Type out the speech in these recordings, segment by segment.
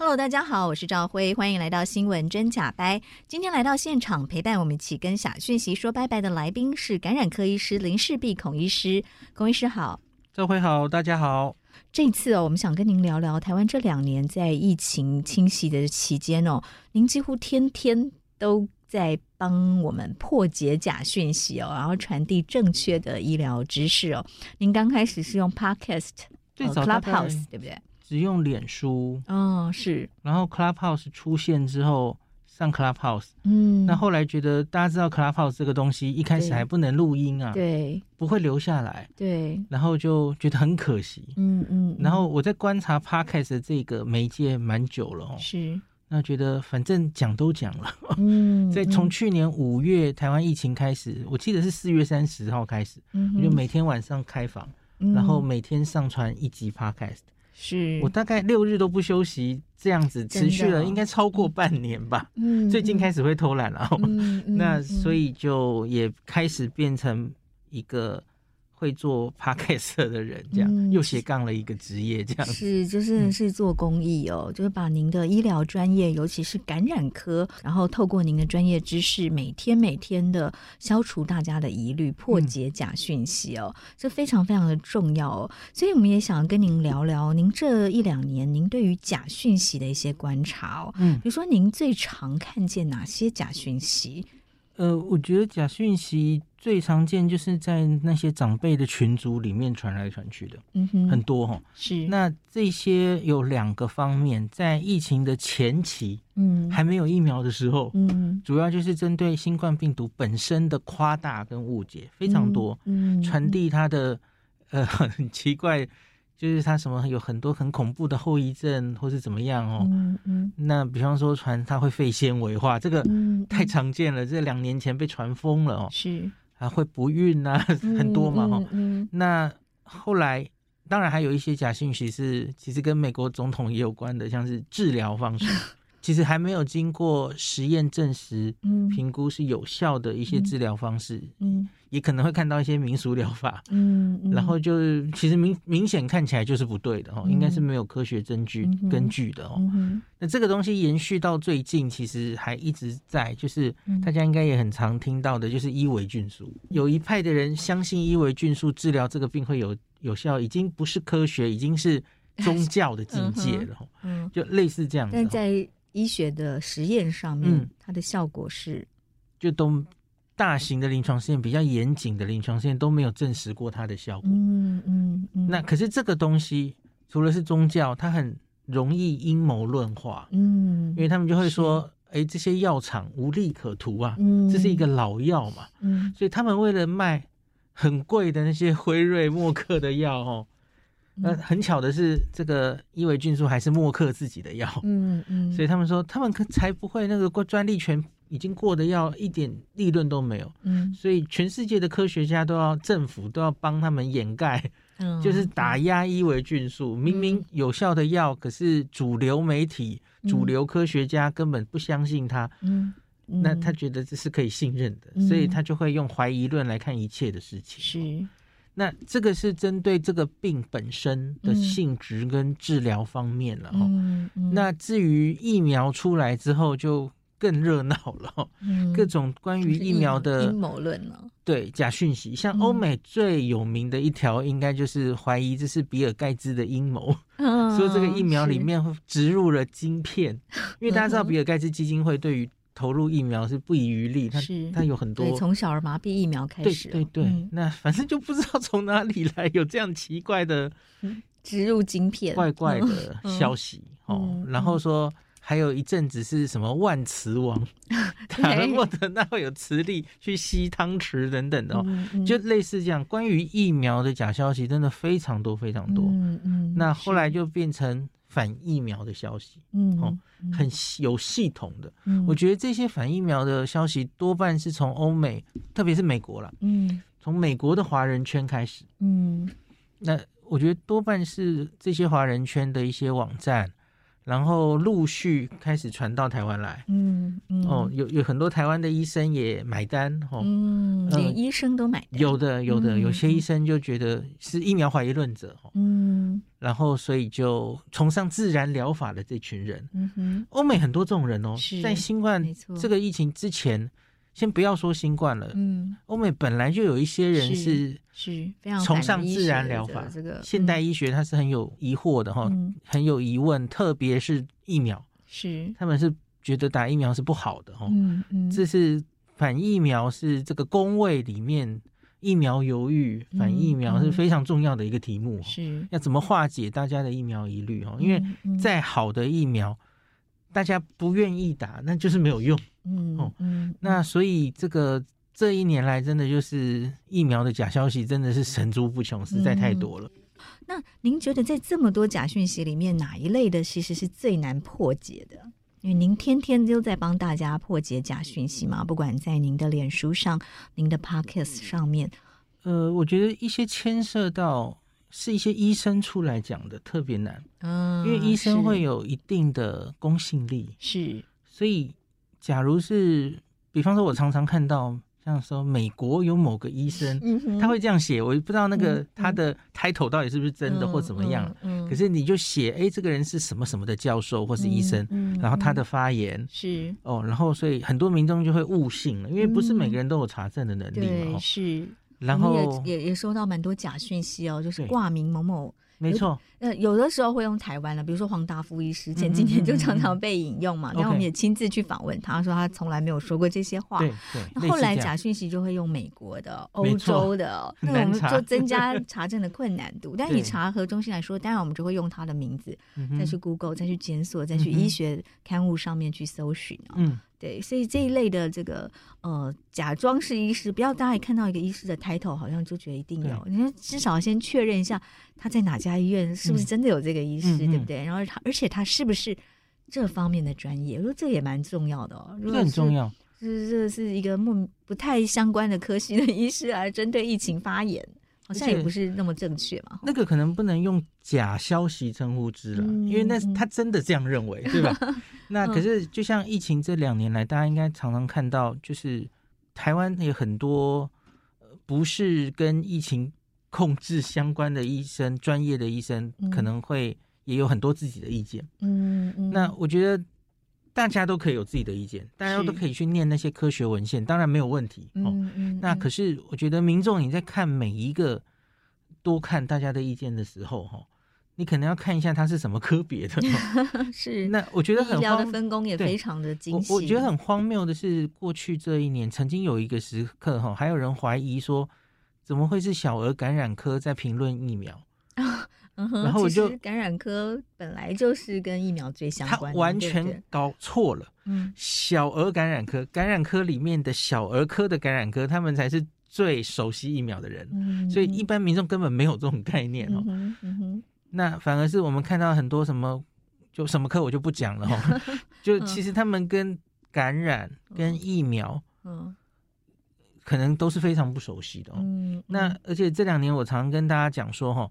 Hello，大家好，我是赵辉，欢迎来到新闻真假掰。今天来到现场陪伴我们一起跟假讯息说拜拜的来宾是感染科医师林世璧孔医师，孔医师好，赵辉好，大家好。这次哦，我们想跟您聊聊台湾这两年在疫情侵袭的期间哦，您几乎天天都在帮我们破解假讯息哦，然后传递正确的医疗知识哦。您刚开始是用 Podcast，最早 Clubhouse 对不对？只用脸书。哦，是，然后 Clubhouse 出现之后上 Clubhouse，嗯，那后来觉得大家知道 Clubhouse 这个东西一开始还不能录音啊，对，不会留下来，对，然后就觉得很可惜，嗯嗯，然后我在观察 Podcast 的这个媒介蛮久了哦，是，那觉得反正讲都讲了，嗯，在从去年五月台湾疫情开始，我记得是四月三十号开始，嗯，我就每天晚上开房，然后每天上传一集 Podcast。是我大概六日都不休息，这样子持续了应该超过半年吧。嗯，最近开始会偷懒了，嗯，那所以就也开始变成一个。会做 podcast 的人，这样、嗯、又斜杠了一个职业，这样是就是是做公益哦，嗯、就是把您的医疗专业，尤其是感染科，然后透过您的专业知识，每天每天的消除大家的疑虑，破解假讯息哦，嗯、这非常非常的重要哦。所以我们也想跟您聊聊，您这一两年您对于假讯息的一些观察哦，嗯，比如说您最常看见哪些假讯息？呃，我觉得假讯息最常见就是在那些长辈的群组里面传来传去的，嗯哼，很多哈。是，那这些有两个方面，在疫情的前期，嗯，还没有疫苗的时候，嗯，主要就是针对新冠病毒本身的夸大跟误解非常多，嗯，传递它的呃很奇怪。就是他什么有很多很恐怖的后遗症，或是怎么样哦。嗯嗯。那比方说传他会肺纤维化，这个太常见了。这两年前被传疯了哦。是。啊会不孕啊，很多嘛哈。嗯。那后来当然还有一些假讯息是，其实跟美国总统也有关的，像是治疗方式。其实还没有经过实验证实，评估是有效的一些治疗方式，嗯，嗯，也可能会看到一些民俗疗法，嗯，嗯，然后就是其实明明显看起来就是不对的哦，嗯、应该是没有科学证据根据的哦。那这个东西延续到最近，其实还一直在，就是大家应该也很常听到的，就是伊维菌素。有一派的人相信伊维菌素治疗这个病会有有效，已经不是科学，已经是宗教的境界了，嗯，就类似这样子。在医学的实验上面，嗯、它的效果是，就都大型的临床试验比较严谨的临床试验都没有证实过它的效果。嗯嗯嗯。那可是这个东西除了是宗教，它很容易阴谋论化。嗯，因为他们就会说，哎这些药厂无利可图啊，嗯、这是一个老药嘛。嗯，所以他们为了卖很贵的那些辉瑞、默克的药，哦。那很巧的是，这个伊维菌素还是默克自己的药，嗯嗯，所以他们说他们可才不会那个过专利权已经过得要一点利润都没有，嗯，所以全世界的科学家都要政府都要帮他们掩盖，嗯，就是打压伊维菌素，明明有效的药，可是主流媒体、主流科学家根本不相信它，嗯，那他觉得这是可以信任的，嗯、所以他就会用怀疑论来看一切的事情。是，那这个是针对这个病本身的性质跟治疗方面了哈。那至于疫苗出来之后就。更热闹了，嗯、各种关于疫苗的阴谋论呢。对，假讯息，像欧美最有名的一条，应该就是怀疑这是比尔盖茨的阴谋，嗯、说这个疫苗里面植入了晶片。因为大家知道，比尔盖茨基金会对于投入疫苗是不遗余力，他是他有很多从小儿麻痹疫苗开始，对对对。嗯、那反正就不知道从哪里来有这样奇怪的植入晶片、怪怪的消息、嗯、哦，然后说。还有一阵子是什么万磁王打了莫德纳会有磁力去吸汤匙等等的哦，就类似这样。关于疫苗的假消息真的非常多非常多。嗯嗯、那后来就变成反疫苗的消息，嗯，哦，很有系统的。嗯、我觉得这些反疫苗的消息多半是从欧美，特别是美国啦，嗯，从美国的华人圈开始。嗯，那我觉得多半是这些华人圈的一些网站。然后陆续开始传到台湾来，嗯，嗯。哦，有有很多台湾的医生也买单，哦，嗯，连医生都买单，有的有的，有些医生就觉得是疫苗怀疑论者，嗯，然后所以就崇尚自然疗法的这群人，嗯哼，欧美很多这种人哦，在新冠这个疫情之前。先不要说新冠了，嗯，欧美本来就有一些人是是非常崇尚自然疗法，这个现代医学它是很有疑惑的哈，嗯、很有疑问，特别是疫苗，是。他们是觉得打疫苗是不好的哈，嗯嗯，这是反疫苗是这个工位里面疫苗犹豫，反疫苗是非常重要的一个题目，是。要怎么化解大家的疫苗疑虑哈，因为再好的疫苗，大家不愿意打，那就是没有用。嗯哦，嗯，那所以这个这一年来，真的就是疫苗的假消息，真的是层出不穷，实在太多了。嗯。那您觉得在这么多假讯息里面，哪一类的其实是最难破解的？因为您天天都在帮大家破解假讯息嘛，不管在您的脸书上、您的 Podcast 上面。呃，我觉得一些牵涉到是一些医生出来讲的特别难，嗯，因为医生会有一定的公信力，是，所以。假如是，比方说，我常常看到，像说美国有某个医生，嗯、哼。他会这样写，我不知道那个他的 title 到底是不是真的或怎么样。嗯可是你就写，哎，这个人是什么什么的教授或是医生，嗯嗯、然后他的发言。是。哦，然后所以很多民众就会误信了，因为不是每个人都有查证的能力嘛。嗯、是，然后也也收到蛮多假讯息哦，就是挂名某某。没错，呃，有的时候会用台湾的，比如说黄大夫医师，前几年就常常被引用嘛。然后我们也亲自去访问他，说他从来没有说过这些话。对对。那后来假讯息就会用美国的、欧洲的，那我们就增加 查证的困难度。但以查核中心来说，当然我们就会用他的名字，再去 Google，再去检索，再去医学刊物上面去搜寻啊。嗯。对，所以这一类的这个呃，假装是医师，不要大家一看到一个医师的 title，好像就觉得一定有。你说至少先确认一下他在哪家医院，是不是真的有这个医师，嗯、对不对？然后他，而且他是不是这方面的专业？我说这也蛮重要的哦。这很重要。是这是一个不不太相关的科系的医师来针对疫情发言。好像也不是那么正确嘛，那个可能不能用假消息称呼之了，嗯、因为那他真的这样认为，对吧？那可是就像疫情这两年来，大家应该常常看到，就是台湾有很多不是跟疫情控制相关的医生，专业的医生可能会也有很多自己的意见。嗯嗯，那我觉得。大家都可以有自己的意见，大家都可以去念那些科学文献，当然没有问题。哦，嗯嗯、那可是我觉得民众你在看每一个多看大家的意见的时候，哈，你可能要看一下它是什么科别的。是，那我觉得很荒分工也非常的精细。我我觉得很荒谬的是，过去这一年曾经有一个时刻，哈，还有人怀疑说，怎么会是小儿感染科在评论疫苗？然后我就感染科本来就是跟疫苗最相关的，他完全搞错了。嗯，小儿感染科，感染科里面的小儿科的感染科，他们才是最熟悉疫苗的人，嗯、所以一般民众根本没有这种概念哦。那反而是我们看到很多什么，就什么科我就不讲了哦。就其实他们跟感染、嗯、跟疫苗，嗯，可能都是非常不熟悉的哦。嗯嗯、那而且这两年我常跟大家讲说哈。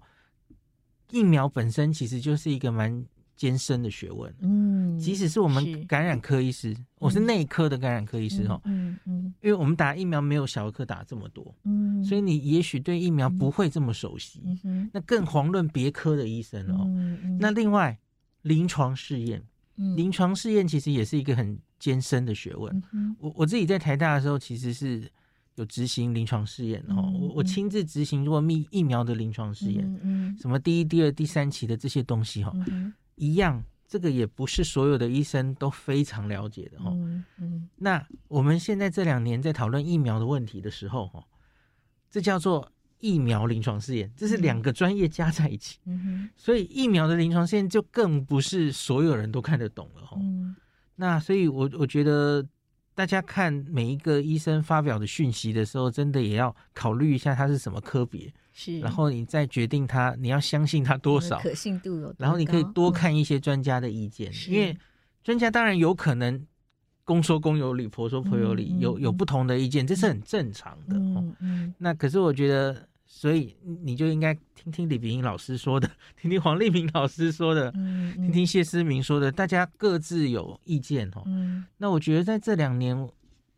疫苗本身其实就是一个蛮艰深的学问，嗯，即使是我们感染科医师，我是内科的感染科医师哦，嗯嗯，因为我们打疫苗没有小儿科打这么多，嗯，所以你也许对疫苗不会这么熟悉，嗯，那更遑论别科的医生哦，那另外临床试验，临床试验其实也是一个很艰深的学问，我我自己在台大的时候其实是有执行临床试验哦，我我亲自执行过疫疫苗的临床试验，嗯，什么第一、第二、第三期的这些东西哈，一样。这个也不是所有的医生都非常了解的哈。嗯嗯。那我们现在这两年在讨论疫苗的问题的时候哈，这叫做疫苗临床试验，这是两个专业加在一起。所以疫苗的临床试验就更不是所有人都看得懂了哈。嗯。那所以我我觉得。大家看每一个医生发表的讯息的时候，真的也要考虑一下他是什么科别，是，然后你再决定他，你要相信他多少可信度有，然后你可以多看一些专家的意见，嗯、因为专家当然有可能公说公有理，婆说婆有理，嗯、有有不同的意见，这是很正常的。嗯嗯，那可是我觉得。所以你就应该听听李炳英老师说的，听听黄立明老师说的，嗯嗯、听听谢思明说的，大家各自有意见哦。嗯、那我觉得在这两年，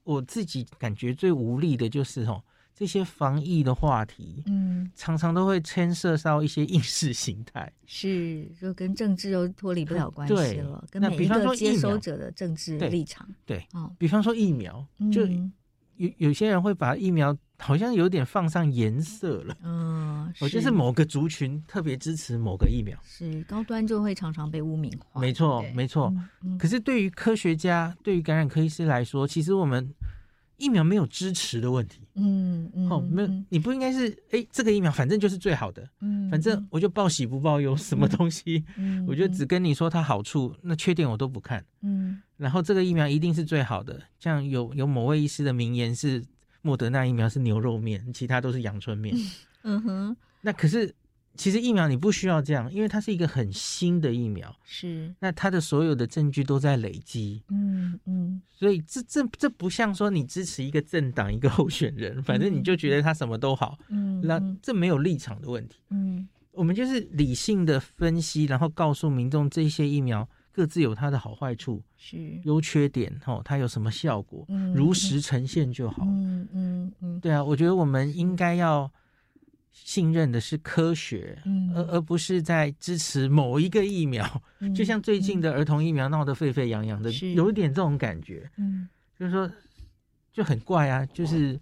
我自己感觉最无力的就是哦，这些防疫的话题，嗯，常常都会牵涉到一些意识形态，是就跟政治又脱离不了关系了。对跟每一个接收者的政治立场，对，对哦、比方说疫苗，就有有些人会把疫苗。好像有点放上颜色了，嗯，我就是某个族群特别支持某个疫苗，是高端就会常常被污名化，没错，没错。可是对于科学家、对于感染科医师来说，其实我们疫苗没有支持的问题，嗯嗯，哦，没有，你不应该是哎，这个疫苗反正就是最好的，嗯，反正我就报喜不报忧，什么东西，嗯，我就只跟你说它好处，那缺点我都不看，嗯，然后这个疫苗一定是最好的，像有有某位医师的名言是。莫德纳疫苗是牛肉面，其他都是阳春面。嗯哼，那可是其实疫苗你不需要这样，因为它是一个很新的疫苗。是，那它的所有的证据都在累积。嗯嗯，所以这这这不像说你支持一个政党一个候选人，反正你就觉得他什么都好。嗯，那这没有立场的问题。嗯，我们就是理性的分析，然后告诉民众这些疫苗。各自有它的好坏处，是优缺点，吼，它有什么效果，嗯、如实呈现就好。嗯嗯嗯，对啊，我觉得我们应该要信任的是科学，嗯、而而不是在支持某一个疫苗。嗯、就像最近的儿童疫苗闹得沸沸扬扬的，有一点这种感觉。嗯，就是说就很怪啊，就是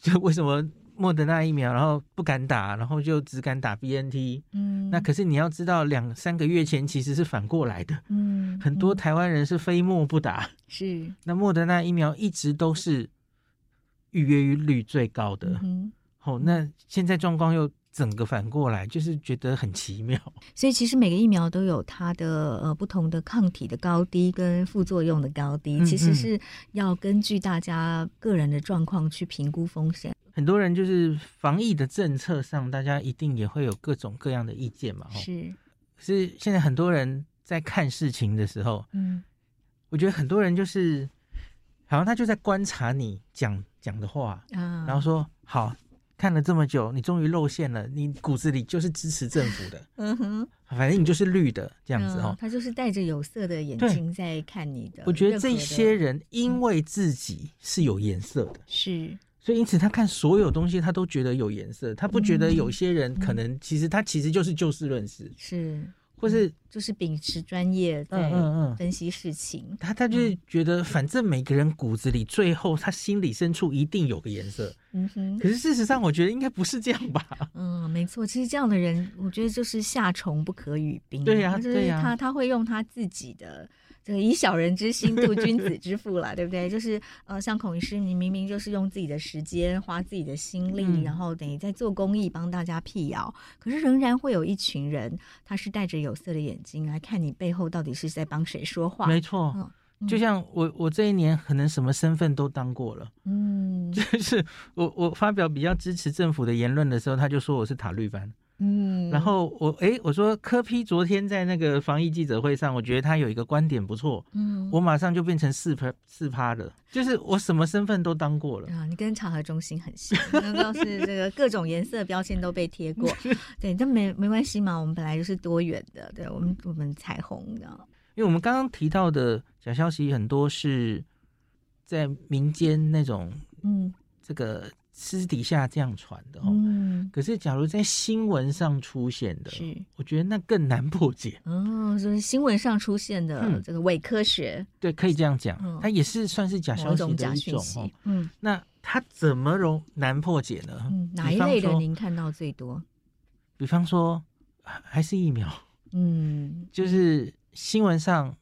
就 为什么？莫德纳疫苗，然后不敢打，然后就只敢打 BNT。嗯，那可是你要知道，两三个月前其实是反过来的。嗯，很多台湾人是非莫不打。是，那莫德纳疫苗一直都是预约率最高的。嗯，好，那现在状况又整个反过来，就是觉得很奇妙。所以其实每个疫苗都有它的呃不同的抗体的高低跟副作用的高低，嗯嗯，其实是要根据大家个人的状况去评估风险。很多人就是防疫的政策上，大家一定也会有各种各样的意见嘛。是，是现在很多人在看事情的时候，嗯，我觉得很多人就是好像他就在观察你讲讲的话，啊，然后说好，看了这么久，你终于露馅了，你骨子里就是支持政府的，嗯哼，反正你就是绿的这样子哦。他就是戴着有色的眼睛在看你的。我觉得这些人因为自己是有颜色的，是。所以，因此他看所有东西，他都觉得有颜色。他不觉得有些人可能其实他其实就是就事论事，是，或是就是秉持专业在分析事情。嗯嗯嗯、他他就是觉得，反正每个人骨子里最后他心里深处一定有个颜色。嗯哼。可是事实上，我觉得应该不是这样吧？嗯，没错。其实这样的人，我觉得就是夏虫不可语冰。对呀、啊，对呀。他他会用他自己的。这个以小人之心度君子 之腹了，对不对？就是呃，像孔医师，你明明就是用自己的时间，花自己的心力，嗯、然后等于在做公益，帮大家辟谣，可是仍然会有一群人，他是戴着有色的眼睛来看你背后到底是在帮谁说话。没错，嗯、就像我，我这一年可能什么身份都当过了，嗯，就是我我发表比较支持政府的言论的时候，他就说我是塔绿班。嗯，然后我哎，我说柯批昨天在那个防疫记者会上，我觉得他有一个观点不错，嗯，我马上就变成四趴四趴了，就是我什么身份都当过了啊。你跟场合中心很像，都是这个各种颜色标签都被贴过，对，但没没关系嘛，我们本来就是多元的，对我们我们彩虹的。因为我们刚刚提到的假消息很多是在民间那种，嗯，这个私底下这样传的哦。嗯，可是假如在新闻上出现的，是我觉得那更难破解。哦，就是新闻上出现的这个伪科学，嗯、对，可以这样讲，它也是算是假消息的一种哦。嗯，那它怎么容难破解呢？嗯，哪一类的您看到最多？比方说，还是疫苗。嗯，就是新闻上，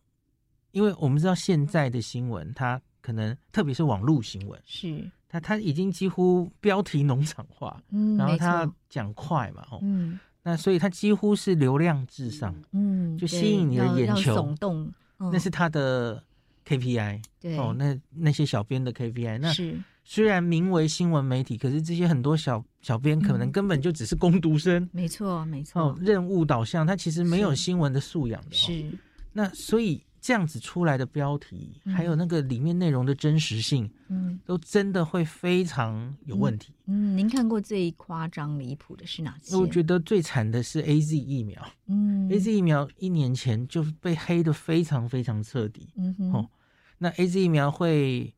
因为我们知道现在的新闻，它可能特别是网络新闻，是它它已经几乎标题农场化，嗯，然后他讲快嘛，哦，嗯，那所以他几乎是流量至上，嗯，就吸引你的眼球，耸动，那是他的 KPI，对，哦，那那些小编的 KPI，那是。虽然名为新闻媒体，可是这些很多小小编可能根本就只是工读生。没错，没错。哦，任务导向，他其实没有新闻的素养的。是。那所以这样子出来的标题，还有那个里面内容的真实性，嗯，都真的会非常有问题。嗯，您看过最夸张离谱的是哪些？我觉得最惨的是 AZ 疫苗。嗯，AZ 疫苗一年前就被黑的非常非常彻底。嗯哼。哦，那 AZ 疫苗会。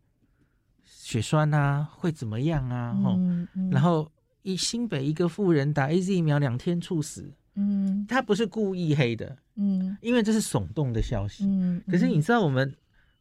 血栓啊，会怎么样啊？嗯嗯、然后一新北一个妇人打 AZ 疫苗两天猝死，嗯，他不是故意黑的，嗯，因为这是耸动的消息，嗯，可是你知道我们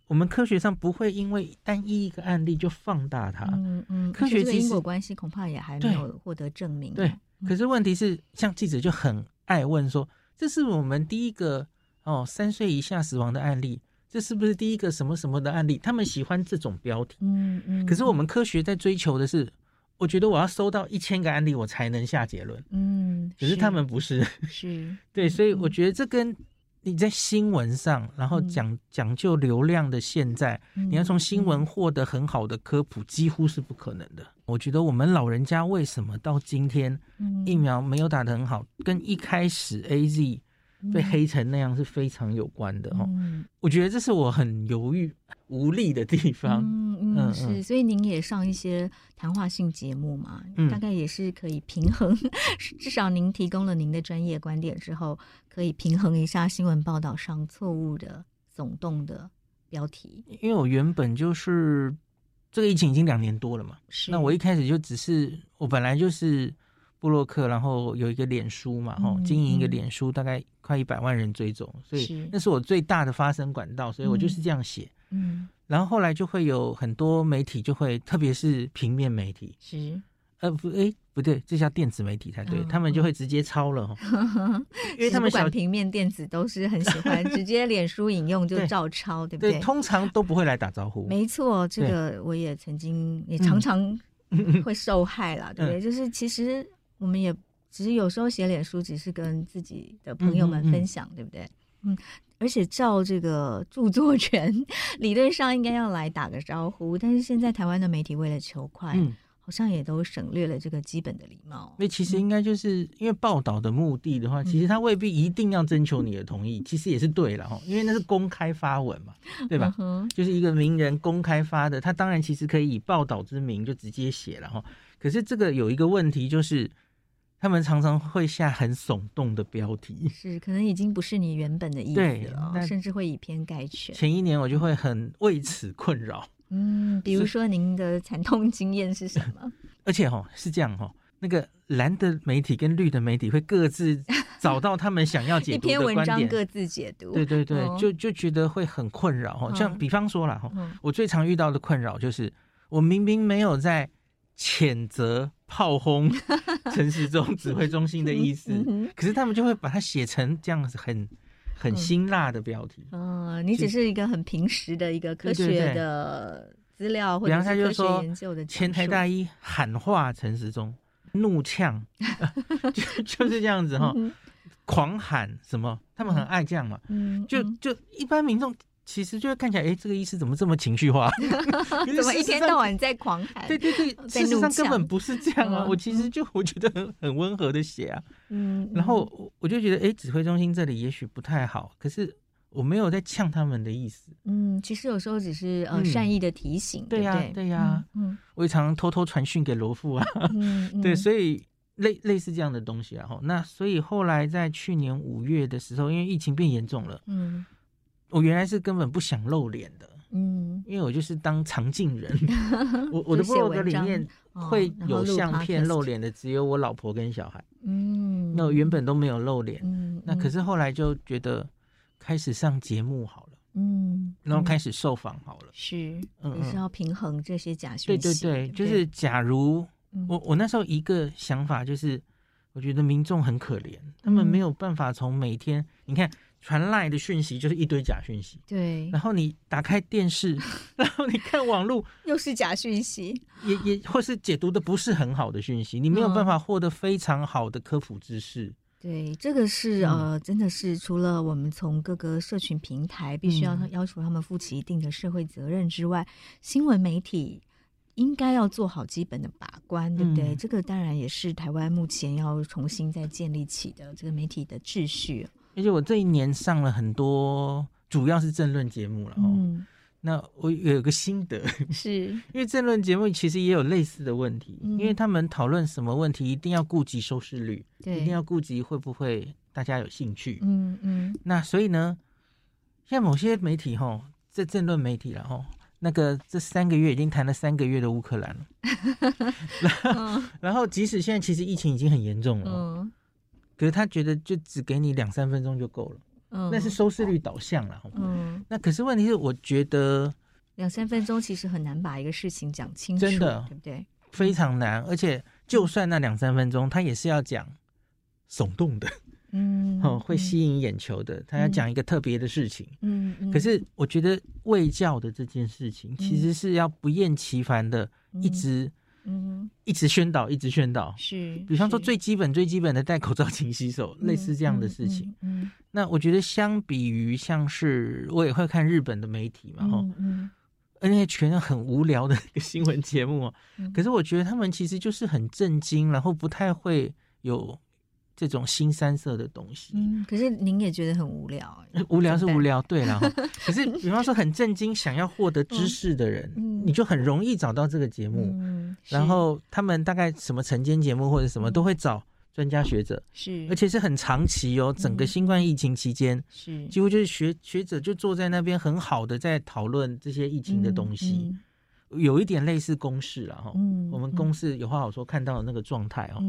我们科学上不会因为单一一个案例就放大它，嗯嗯，科学因果关系恐怕也还没有获得证明，对，对。可是问题是，像记者就很爱问说，这是我们第一个哦三岁以下死亡的案例。这是不是第一个什么什么的案例？他们喜欢这种标题。嗯嗯。可是我们科学在追求的是，我觉得我要收到一千个案例，我才能下结论。嗯。可是他们不是。是。对，所以我觉得这跟你在新闻上，然后讲讲究流量的现在，你要从新闻获得很好的科普，几乎是不可能的。我觉得我们老人家为什么到今天疫苗没有打得很好，跟一开始 AZ。被黑成那样是非常有关的哈，嗯、我觉得这是我很犹豫无力的地方。嗯嗯，嗯是，所以您也上一些谈话性节目嘛，嗯、大概也是可以平衡，至少您提供了您的专业观点之后，可以平衡一下新闻报道上错误的耸动的标题。因为我原本就是这个疫情已经两年多了嘛，是那我一开始就只是我本来就是。部落客，然后有一个脸书嘛，吼、嗯，经营一个脸书，大概快一百万人追踪，嗯、所以那是我最大的发声管道，所以我就是这样写。嗯，然后后来就会有很多媒体就会，特别是平面媒体，是，呃不，哎不对，这叫电子媒体才对，哦、他们就会直接抄了，嗯、因为他们不管平面电子都是很喜欢 直接脸书引用就照抄，对，不对？对，通常都不会来打招呼。没错，这个我也曾经也常常 会受害了，对不对？嗯、就是其实。我们也只是有时候写脸书，只是跟自己的朋友们分享，嗯嗯嗯对不对？嗯，而且照这个著作权，理论上应该要来打个招呼，但是现在台湾的媒体为了求快，嗯、好像也都省略了这个基本的礼貌。那其实应该就是因为报道的目的的话，其实他未必一定要征求你的同意，嗯、其实也是对了哈，因为那是公开发文嘛，对吧？嗯、就是一个名人公开发的，他当然其实可以以报道之名就直接写了哈。可是这个有一个问题就是。他们常常会下很耸动的标题，是可能已经不是你原本的意思了，甚至会以偏概全。前一年我就会很为此困扰。嗯，比如说您的惨痛经验是什么？而且哈是这样哈，那个蓝的媒体跟绿的媒体会各自找到他们想要解读的 文章各自解读。对对对，哦、就就觉得会很困扰哈。像比方说了哈，嗯、我最常遇到的困扰就是，我明明没有在。谴责炮轰 陈时中指挥中心的意思，可是他们就会把它写成这样子很很辛辣的标题。嗯，你只是一个很平时的一个科学的资料，或者是科学研究的。前台大一喊话陈时中，怒呛，就就是这样子哈，狂喊什么？他们很爱这样嘛。嗯，就就一般民众。其实就会看起来，哎，这个医师怎么这么情绪化？怎么一天到晚在狂喊？对对对，事实上根本不是这样啊！我其实就我觉得很很温和的写啊，嗯，然后我就觉得，哎，指挥中心这里也许不太好，可是我没有在呛他们的意思。嗯，其实有时候只是呃善意的提醒，对呀对呀，嗯，我也常偷偷传讯给罗富啊，对，所以类类似这样的东西啊，那所以后来在去年五月的时候，因为疫情变严重了，嗯。我原来是根本不想露脸的，嗯，因为我就是当常镜人，我我的部落格里面会有相片露脸的，只有我老婆跟小孩，嗯，那我原本都没有露脸，嗯，那可是后来就觉得开始上节目好了，嗯，然后开始受访好了，是，嗯，也是要平衡这些假讯息，对对对，就是假如我我那时候一个想法就是，我觉得民众很可怜，他们没有办法从每天你看。传赖的讯息就是一堆假讯息，对。然后你打开电视，然后你看网络，又是假讯息，也也或是解读的不是很好的讯息，你没有办法获得非常好的科普知识。嗯、对，这个是呃，真的是除了我们从各个社群平台必须要要求他们负起一定的社会责任之外，嗯、新闻媒体应该要做好基本的把关，对不对？嗯、这个当然也是台湾目前要重新再建立起的这个媒体的秩序。而且我这一年上了很多，主要是政论节目了。嗯，那我有个心得，是因为政论节目其实也有类似的问题，嗯、因为他们讨论什么问题，一定要顾及收视率，对，一定要顾及会不会大家有兴趣。嗯嗯。嗯那所以呢，像某些媒体哈，这政论媒体了哈，那个这三个月已经谈了三个月的乌克兰了，然后、嗯、然后即使现在其实疫情已经很严重了。嗯可是他觉得就只给你两三分钟就够了，嗯，那是收视率导向了，嗯，那可是问题是，我觉得两三分钟其实很难把一个事情讲清楚，真的，对不对？非常难，而且就算那两三分钟，他也是要讲耸动的，嗯，哦，会吸引眼球的，他要讲一个特别的事情，嗯，可是我觉得卫教的这件事情，其实是要不厌其烦的一直。嗯，一直宣导，一直宣导，是，比方说最基本、最基本的戴口罩、勤洗手，类似这样的事情。嗯，那我觉得相比于像是我也会看日本的媒体嘛，哈，嗯，而且全很无聊的一个新闻节目，可是我觉得他们其实就是很震惊，然后不太会有。这种新三色的东西，嗯，可是您也觉得很无聊，无聊是无聊，对了。可是，比方说很震惊，想要获得知识的人，嗯，你就很容易找到这个节目。嗯，然后他们大概什么晨间节目或者什么都会找专家学者，是，而且是很长期哦，整个新冠疫情期间，是。几乎就是学学者就坐在那边，很好的在讨论这些疫情的东西，有一点类似公式了哈。嗯，我们公式有话好说看到的那个状态哦。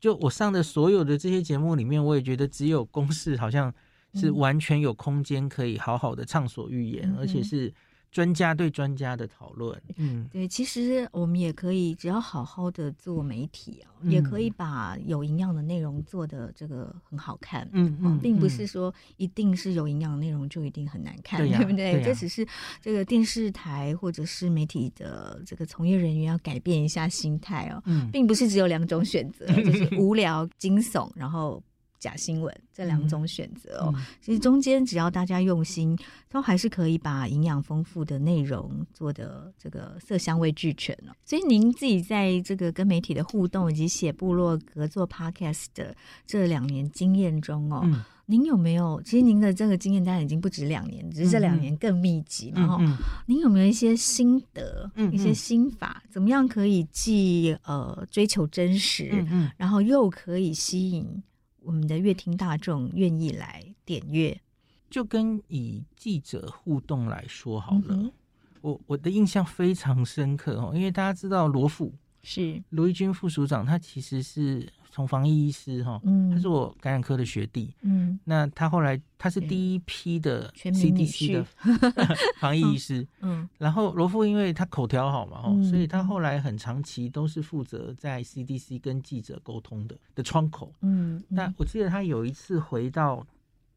就我上的所有的这些节目里面，我也觉得只有公式好像是完全有空间可以好好的畅所欲言，嗯、而且是。专家对专家的讨论，嗯，对，其实我们也可以，只要好好的做媒体啊，嗯、也可以把有营养的内容做的这个很好看，嗯嗯，并不是说一定是有营养的内容就一定很难看，对，啊、对不对？对啊、这只是这个电视台或者是媒体的这个从业人员要改变一下心态哦，嗯，并不是只有两种选择，就是无聊、惊悚，然后。假新闻这两种选择哦，嗯、其实中间只要大家用心，都还是可以把营养丰富的内容做的这个色香味俱全哦。所以您自己在这个跟媒体的互动以及写部落格做 podcast 的这两年经验中哦，嗯、您有没有？其实您的这个经验当然已经不止两年，只是这两年更密集嘛。哈、嗯，嗯、您有没有一些心得、嗯、一些心法，怎么样可以既呃追求真实，嗯嗯、然后又可以吸引？我们的乐听大众愿意来点阅，就跟以记者互动来说好了。嗯、我我的印象非常深刻哦，因为大家知道罗副是。罗义军副署长，他其实是从防疫医师哈，嗯，他是我感染科的学弟，嗯，那他后来他是第一批的 CDC 的 防疫医师，嗯，嗯。然后罗富因为他口条好嘛，嗯、所以他后来很长期都是负责在 CDC 跟记者沟通的的窗口，嗯，但我记得他有一次回到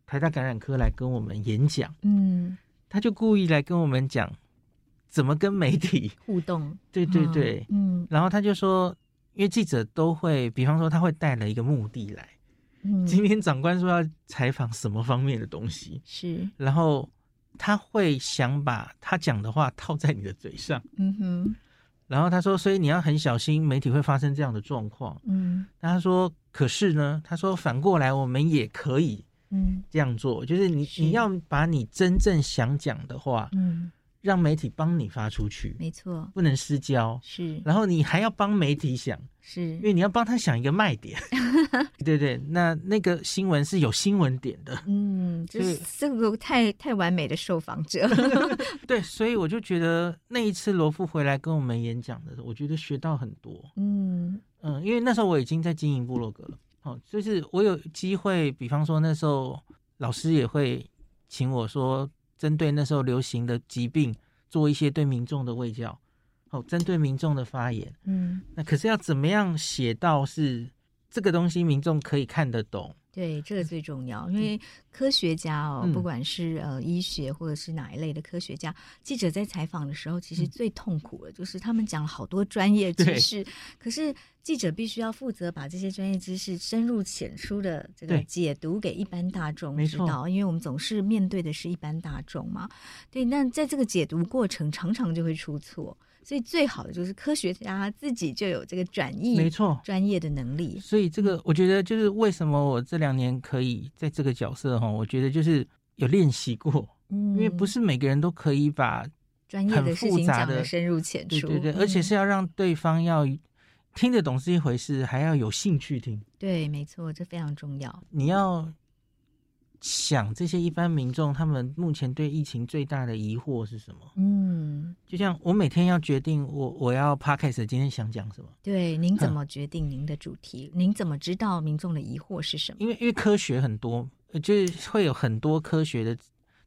台大感染科来跟我们演讲，嗯，他就故意来跟我们讲怎么跟媒体互动，对对对，嗯，然后他就说。因为记者都会，比方说他会带了一个目的来。嗯，今天长官说要采访什么方面的东西，是，然后他会想把他讲的话套在你的嘴上。嗯哼，然后他说，所以你要很小心，媒体会发生这样的状况。嗯，他说，可是呢，他说反过来我们也可以，嗯，这样做，嗯，就是你你要把你真正想讲的话，嗯。让媒体帮你发出去，没错，不能私交，是。然后你还要帮媒体想，是因为你要帮他想一个卖点，对对。那那个新闻是有新闻点的，嗯，就是这个太太完美的受访者 对，所以我就觉得那一次罗富回来跟我们演讲的时候，我觉得学到很多，嗯嗯，因为那时候我已经在经营部落格了，哦，就是我有机会，比方说那时候老师也会请我说。针对那时候流行的疾病，做一些对民众的卫教，哦，针对民众的发言，嗯，那可是要怎么样写到是这个东西民众可以看得懂？对，这个最重要，因为科学家哦，嗯、不管是呃医学或者是哪一类的科学家，记者在采访的时候，其实最痛苦的就是他们讲了好多专业知识，可是记者必须要负责把这些专业知识深入浅出的这个解读给一般大众知道，因为我们总是面对的是一般大众嘛。对，那在这个解读过程，常常就会出错。所以最好的就是科学家自己就有这个转译，没错，专业的能力。所以这个我觉得就是为什么我这两年可以在这个角色哈，我觉得就是有练习过，嗯，因为不是每个人都可以把专业的事情讲的深入浅出，对对对，而且是要让对方要听得懂是一回事，还要有兴趣听。对，没错，这非常重要。你要。想这些一般民众，他们目前对疫情最大的疑惑是什么？嗯，就像我每天要决定我我要 podcast 今天想讲什么？对，您怎么决定您的主题？嗯、您怎么知道民众的疑惑是什么？因为因为科学很多，就是会有很多科学的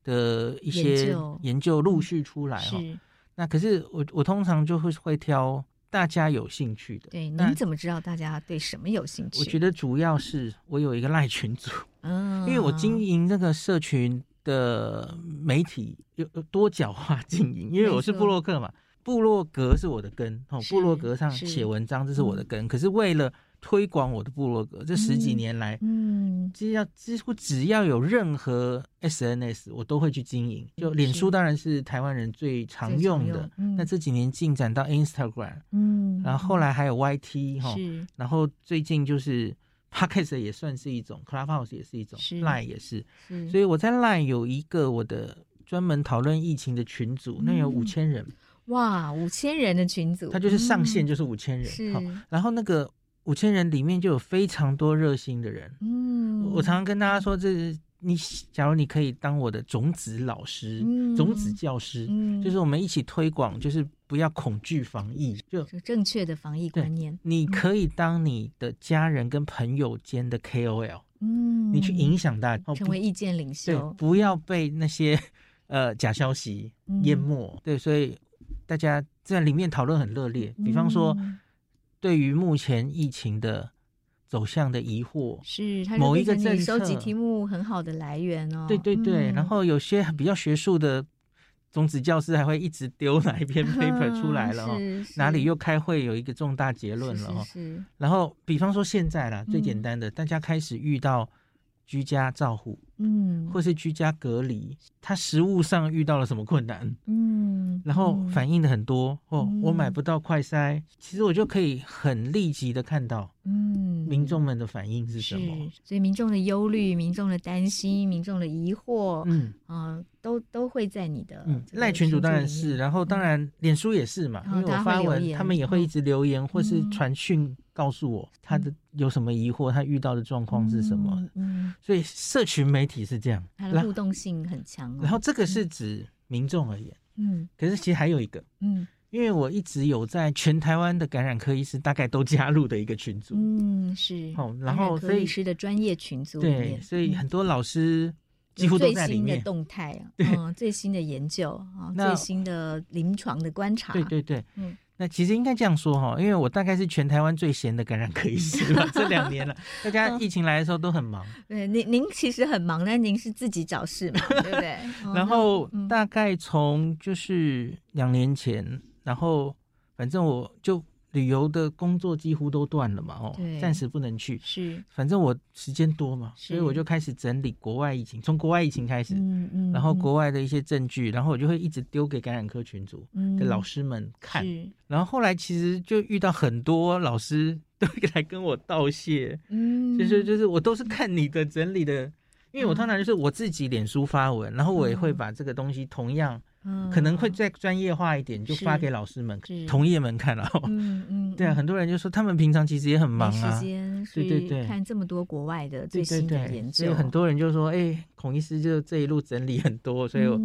的一些研究陆续出来哈。是，那可是我我通常就会会挑。大家有兴趣的，对，您怎么知道大家对什么有兴趣？我觉得主要是我有一个赖群组，嗯，因为我经营这个社群的媒体有多角化经营，因为我是布洛克嘛，布洛格是我的根，哦，部落格上写文章这是我的根，可是为了。推广我的部落格，这十几年来，嗯，只要几乎只要有任何 SNS，我都会去经营。就脸书当然是台湾人最常用的，那这几年进展到 Instagram，嗯，然后后来还有 YT 哈，然后最近就是 Podcast 也算是一种，Clubhouse 也是一种，Line 也是，所以我在 Line 有一个我的专门讨论疫情的群组，那有五千人，哇，五千人的群组，它就是上线就是五千人，好，然后那个。五千人里面就有非常多热心的人，嗯，我常常跟大家说，这是你假如你可以当我的种子老师、嗯、种子教师，嗯，就是我们一起推广，就是不要恐惧防疫，就正确的防疫观念。你可以当你的家人跟朋友间的 KOL，嗯，你去影响大家，成为意见领袖，对，不要被那些呃假消息淹没，嗯、对，所以大家在里面讨论很热烈，比方说。嗯对于目前疫情的走向的疑惑，是某一个政策收集题目很好的来源哦。对对对，嗯、然后有些比较学术的种子教师还会一直丢哪一篇 paper 出来了哦，嗯、哪里又开会有一个重大结论了哦。然后比方说现在啦，最简单的，嗯、大家开始遇到居家照护。嗯，或是居家隔离，他食物上遇到了什么困难？嗯，然后反映的很多，嗯、哦，我买不到快筛，嗯、其实我就可以很立即的看到，嗯，民众们的反应是什么？所以民众的忧虑、民众的担心、民众的疑惑，嗯。啊、呃，都都会在你的赖、嗯、群主当然是，然后当然脸书也是嘛，嗯、因为我发文，他，他们也会一直留言、嗯、或是传讯告诉我他的有什么疑惑，他遇到的状况是什么，嗯，嗯。所以社群媒体。是这样，它的互动性很强，哦。然后这个是指民众而言，嗯，可是其实还有一个，嗯，因为我一直有在全台湾的感染科医师大概都加入的一个群组，嗯，是，哦，然后所以医师的专业群组，对，所以很多老师几乎都在里面。最新的动态啊，嗯，最新的研究啊，最新的临床的观察，对对对，嗯。那其实应该这样说哈，因为我大概是全台湾最闲的感染科医师了。这两年了，大家疫情来的时候都很忙。对，您您其实很忙，但您是自己找事嘛，对不对？然后大概从就是两年前，然后反正我就。旅游的工作几乎都断了嘛，哦，暂时不能去。是，反正我时间多嘛，所以我就开始整理国外疫情，从国外疫情开始，嗯嗯，然后国外的一些证据，然后我就会一直丢给感染科群组的老师们看。是然后后来其实就遇到很多老师都来跟我道谢，嗯，就是就是我都是看你的整理的，因为我通常就是我自己脸书发文，然后我也会把这个东西同样。嗯，可能会再专业化一点，就发给老师们、同业们看了。嗯 嗯，对啊，很多人就说他们平常其实也很忙啊，时间对对对，看这么多国外的最新的研究，所以很多人就说，哎，孔医师就这一路整理很多，所以我，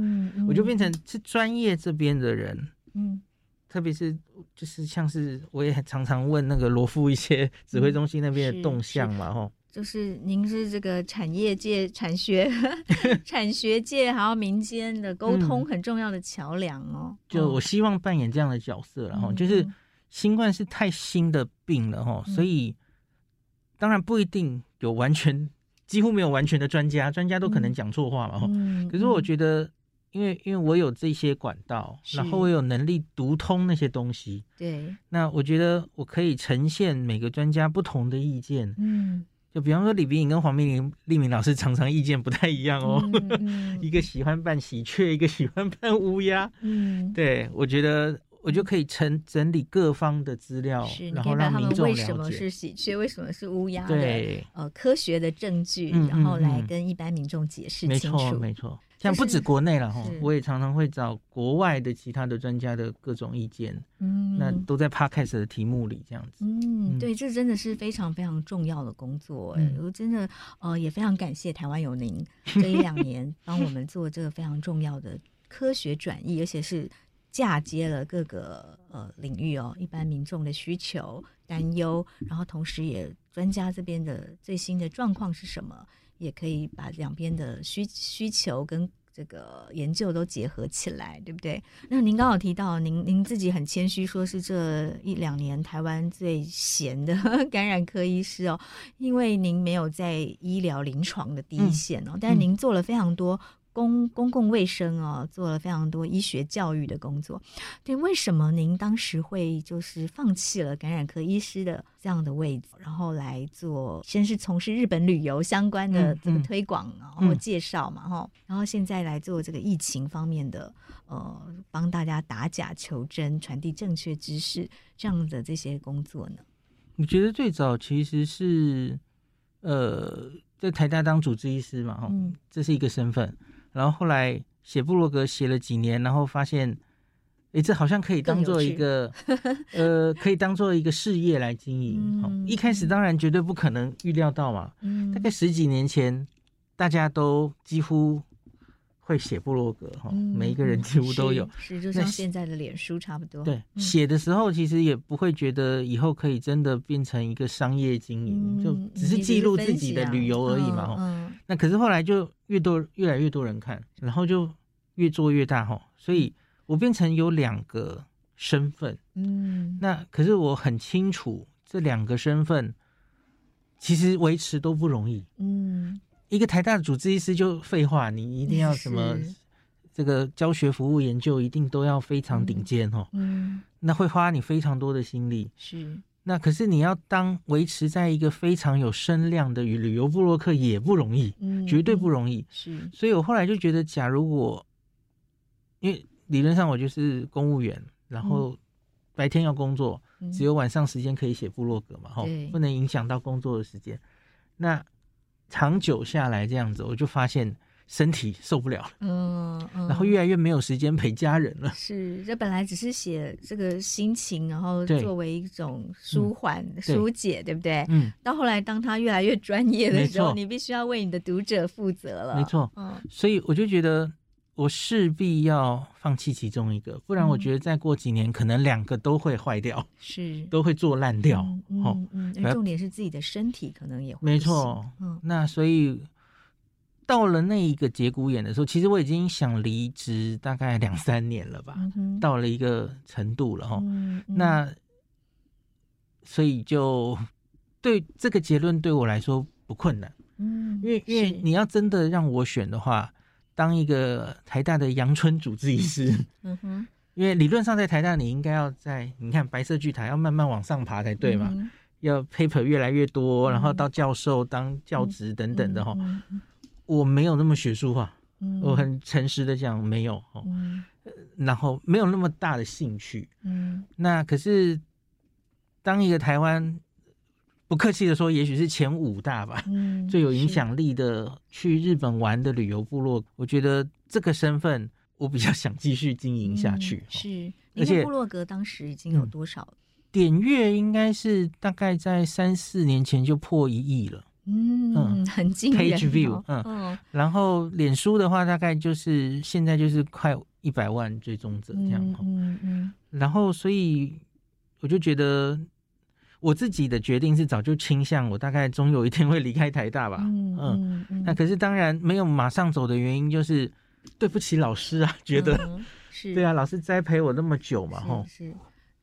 我就变成是专业这边的人，嗯，特别是就是像是我也常常问那个罗夫一些指挥中心那边的动向嘛，吼。就是您是这个产业界、产学、产学界还有民间的沟通很重要的桥梁哦。就我希望扮演这样的角色，然后就是新冠是太新的病了哈，所以当然不一定有完全，几乎没有完全的专家，专家都可能讲错话嘛哈。可是我觉得，因为因为我有这些管道，然后我有能力读通那些东西，对，那我觉得我可以呈现每个专家不同的意见，嗯。就比方说李冰莹跟黄明玲、立明老师常常意见不太一样哦，一个喜欢扮喜鹊，一个喜欢扮乌鸦。嗯，对，我觉得我就可以整整理各方的资料，是然后让民众了解为什么是喜鹊，为什么是乌鸦对，呃，科学的证据，然后来跟一般民众解释清楚。没错，没错。像不止国内了哈，我也常常会找国外的其他的专家的各种意见，嗯，那都在 Podcast 的题目里这样子。嗯，对，这真的是非常非常重要的工作，哎、嗯，我真的呃也非常感谢台湾有您这一两年帮我们做这个非常重要的科学转移，而且是嫁接了各个呃领域哦，一般民众的需求担忧，然后同时也专家这边的最新的状况是什么。也可以把两边的需需求跟这个研究都结合起来，对不对？那您刚好提到，您您自己很谦虚，说是这一两年台湾最闲的 感染科医师哦，因为您没有在医疗临床的第一线哦，嗯、但是您做了非常多。公公共卫生哦，做了非常多医学教育的工作。对，为什么您当时会就是放弃了感染科医师的这样的位置，然后来做先是从事日本旅游相关的这个推广然后介绍嘛哈，然后现在来做这个疫情方面的呃，帮大家打假求真、传递正确知识这样的这些工作呢？我觉得最早其实是呃，在台大当主治医师嘛哈，嗯，这是一个身份。然后后来写部落格写了几年，然后发现，哎，这好像可以当做一个，呃，可以当做一个事业来经营。嗯、一开始当然绝对不可能预料到嘛，嗯、大概十几年前，大家都几乎。会写部落格哈，每一个人几乎都有，是就像现在的脸书差不多。对，写的时候其实也不会觉得以后可以真的变成一个商业经营，就只是记录自己的旅游而已嘛。嗯，那可是后来就越多越来越多人看，然后就越做越大哈，所以我变成有两个身份。嗯，那可是我很清楚这两个身份其实维持都不容易。嗯。一个台大的主治医师就废话，你一定要什么这个教学服务研究一定都要非常顶尖哦。嗯，那会花你非常多的心力。是，那可是你要当维持在一个非常有声量的旅游部落客也不容易，嗯，绝对不容易。是，所以我后来就觉得，假如我因为理论上我就是公务员，然后白天要工作，只有晚上时间可以写部落格嘛，哈，不能影响到工作的时间。那长久下来这样子，我就发现身体受不了了，嗯，嗯，然后越来越没有时间陪家人了。是，这本来只是写这个心情，然后作为一种舒缓、嗯、疏解，对，不对？嗯。到后来，当他越来越专业的时候，你必须要为你的读者负责了。没错，嗯。所以我就觉得。我势必要放弃其中一个，不然我觉得再过几年，可能两个都会坏掉，是都会做烂掉。嗯嗯，重点是自己的身体可能也会。没错，嗯，那所以到了那一个节骨眼的时候，其实我已经想离职大概两三年了吧，到了一个程度了哈。那所以就对这个结论对我来说不困难，嗯，因为因为你要真的让我选的话。当一个台大的阳春主治医师，嗯哼，因为理论上在台大你应该要在你看白色巨塔要慢慢往上爬才对嘛，嗯、要 paper 越来越多，然后到教授当教职等等的哈，嗯嗯、我没有那么学术化，嗯、我很诚实的讲没有，嗯、然后没有那么大的兴趣，嗯，那可是当一个台湾。不客气的说，也许是前五大吧，嗯、最有影响力的去日本玩的旅游部落。我觉得这个身份，我比较想继续经营下去。嗯、是，而且部落格当时已经有多少、嗯、点阅？应该是大概在三四年前就破一亿了。嗯，嗯很惊人。Page view，嗯，嗯然后脸书的话，大概就是现在就是快一百万追踪者这样。嗯嗯，嗯然后所以我就觉得。我自己的决定是早就倾向，我大概终有一天会离开台大吧。嗯嗯，嗯，那可是当然没有马上走的原因，就是对不起老师啊，觉得、嗯、是对啊，老师栽培我那么久嘛，吼。是。